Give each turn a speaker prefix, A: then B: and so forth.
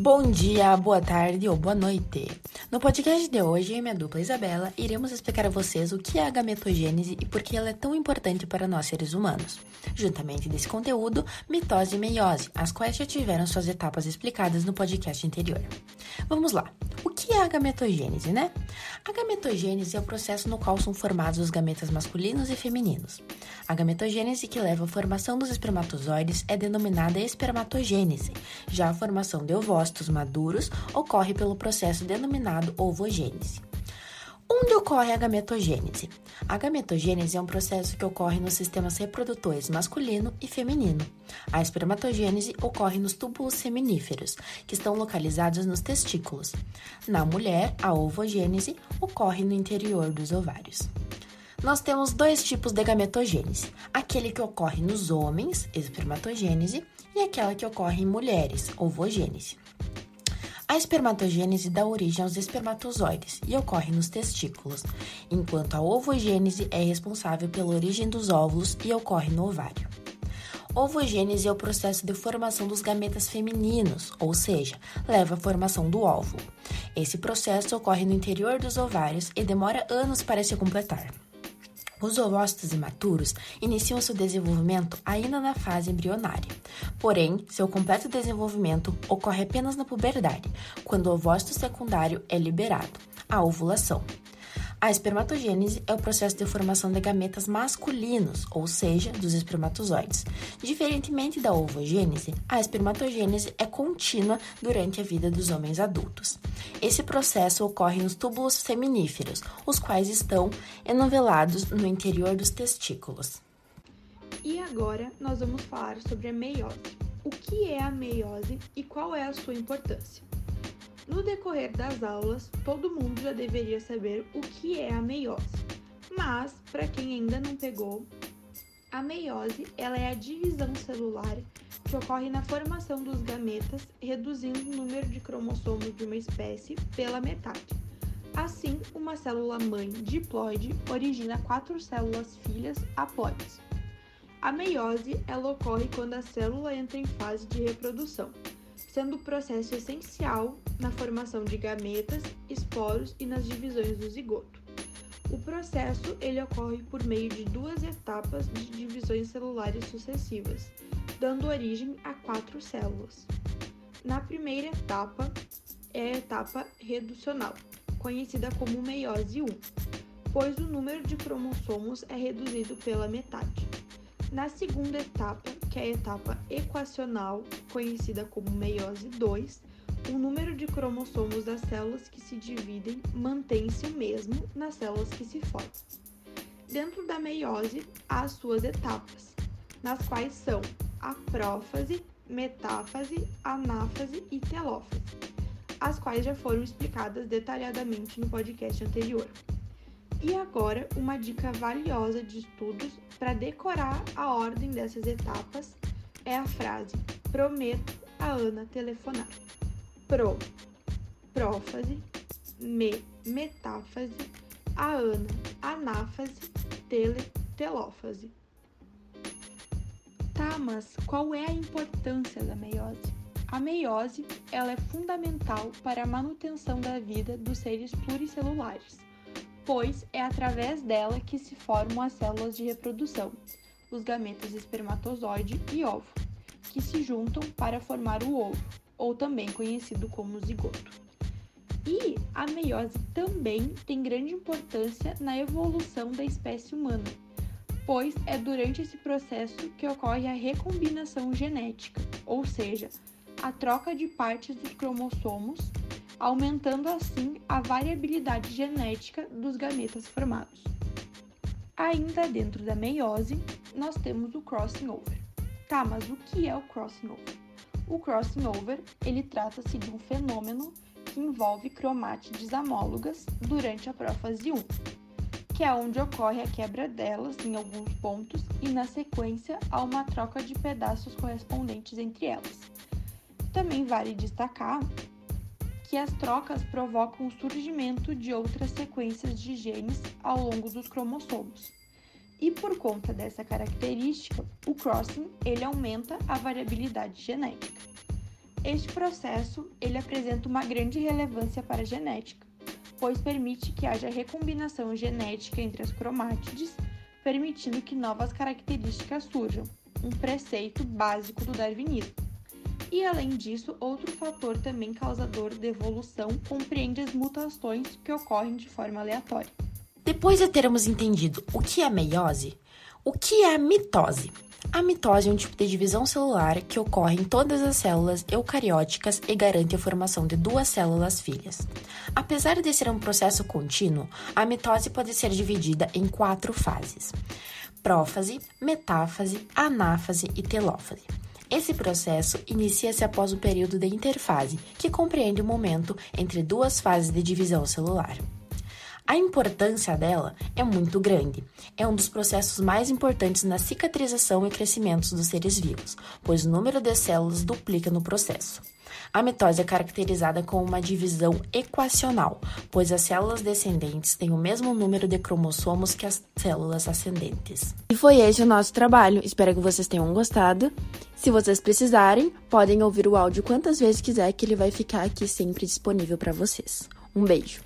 A: Bom dia, boa tarde ou boa noite. No podcast de hoje, eu e minha dupla Isabela iremos explicar a vocês o que é a gametogênese e por que ela é tão importante para nós seres humanos. Juntamente desse conteúdo, mitose e meiose, as quais já tiveram suas etapas explicadas no podcast anterior. Vamos lá. O que é a gametogênese, né? A gametogênese é o processo no qual são formados os gametas masculinos e femininos. A gametogênese que leva à formação dos espermatozoides é denominada espermatogênese. Já a formação de ovócitos maduros ocorre pelo processo denominado ovogênese. Onde ocorre a gametogênese? A gametogênese é um processo que ocorre nos sistemas reprodutores masculino e feminino. A espermatogênese ocorre nos túbulos seminíferos, que estão localizados nos testículos. Na mulher, a ovogênese ocorre no interior dos ovários. Nós temos dois tipos de gametogênese: aquele que ocorre nos homens, espermatogênese, e aquela que ocorre em mulheres, ovogênese. A espermatogênese dá origem aos espermatozoides e ocorre nos testículos, enquanto a ovogênese é responsável pela origem dos óvulos e ocorre no ovário. Ovogênese é o processo de formação dos gametas femininos, ou seja, leva à formação do óvulo. Esse processo ocorre no interior dos ovários e demora anos para se completar. Os ovócitos imaturos iniciam seu desenvolvimento ainda na fase embrionária. Porém, seu completo desenvolvimento ocorre apenas na puberdade, quando o ovócito secundário é liberado, a ovulação. A espermatogênese é o processo de formação de gametas masculinos, ou seja, dos espermatozoides. Diferentemente da ovogênese, a espermatogênese é contínua durante a vida dos homens adultos. Esse processo ocorre nos túbulos seminíferos, os quais estão enovelados no interior dos testículos.
B: E agora nós vamos falar sobre a meiose. O que é a meiose e qual é a sua importância? No decorrer das aulas, todo mundo já deveria saber o que é a meiose. Mas, para quem ainda não pegou, a meiose ela é a divisão celular que ocorre na formação dos gametas, reduzindo o número de cromossomos de uma espécie pela metade. Assim, uma célula mãe diploide origina quatro células filhas haploides. A meiose ela ocorre quando a célula entra em fase de reprodução sendo o processo essencial na formação de gametas, esporos e nas divisões do zigoto. O processo ele ocorre por meio de duas etapas de divisões celulares sucessivas, dando origem a quatro células. Na primeira etapa é a etapa reducional, conhecida como meiose 1, pois o número de cromossomos é reduzido pela metade. Na segunda etapa, que é a etapa equacional, conhecida como meiose 2, o número de cromossomos das células que se dividem mantém-se o mesmo nas células que se formam. Dentro da meiose, há as suas etapas, nas quais são a prófase, metáfase, anáfase e telófase, as quais já foram explicadas detalhadamente no podcast anterior. E agora, uma dica valiosa de estudos para decorar a ordem dessas etapas é a frase: Prometo a Ana telefonar. Pro, prófase, me, metáfase, a Ana, anáfase, tele, telófase. Tá, mas qual é a importância da meiose? A meiose ela é fundamental para a manutenção da vida dos seres pluricelulares pois é através dela que se formam as células de reprodução, os gametas espermatozoide e ovo, que se juntam para formar o ovo, ou também conhecido como zigoto. E a meiose também tem grande importância na evolução da espécie humana, pois é durante esse processo que ocorre a recombinação genética, ou seja, a troca de partes dos cromossomos aumentando assim a variabilidade genética dos gametas formados. Ainda dentro da meiose, nós temos o crossing over. Tá, mas o que é o crossing over? O crossing over, ele trata-se de um fenômeno que envolve cromátides homólogas durante a prófase 1, que é onde ocorre a quebra delas em alguns pontos e na sequência há uma troca de pedaços correspondentes entre elas. Também vale destacar que as trocas provocam o surgimento de outras sequências de genes ao longo dos cromossomos. E por conta dessa característica, o crossing ele aumenta a variabilidade genética. Este processo ele apresenta uma grande relevância para a genética, pois permite que haja recombinação genética entre as cromátides, permitindo que novas características surjam, um preceito básico do darwinismo. E além disso, outro fator também causador de evolução compreende as mutações que ocorrem de forma aleatória.
A: Depois de termos entendido o que é meiose, o que é a mitose? A mitose é um tipo de divisão celular que ocorre em todas as células eucarióticas e garante a formação de duas células filhas. Apesar de ser um processo contínuo, a mitose pode ser dividida em quatro fases: prófase, metáfase, anáfase e telófase. Esse processo inicia-se após o período de interfase, que compreende o momento entre duas fases de divisão celular. A importância dela é muito grande. É um dos processos mais importantes na cicatrização e crescimento dos seres vivos, pois o número de células duplica no processo. A mitose é caracterizada como uma divisão equacional, pois as células descendentes têm o mesmo número de cromossomos que as células ascendentes.
C: E foi esse o nosso trabalho. Espero que vocês tenham gostado. Se vocês precisarem, podem ouvir o áudio quantas vezes quiser, que ele vai ficar aqui sempre disponível para vocês. Um beijo!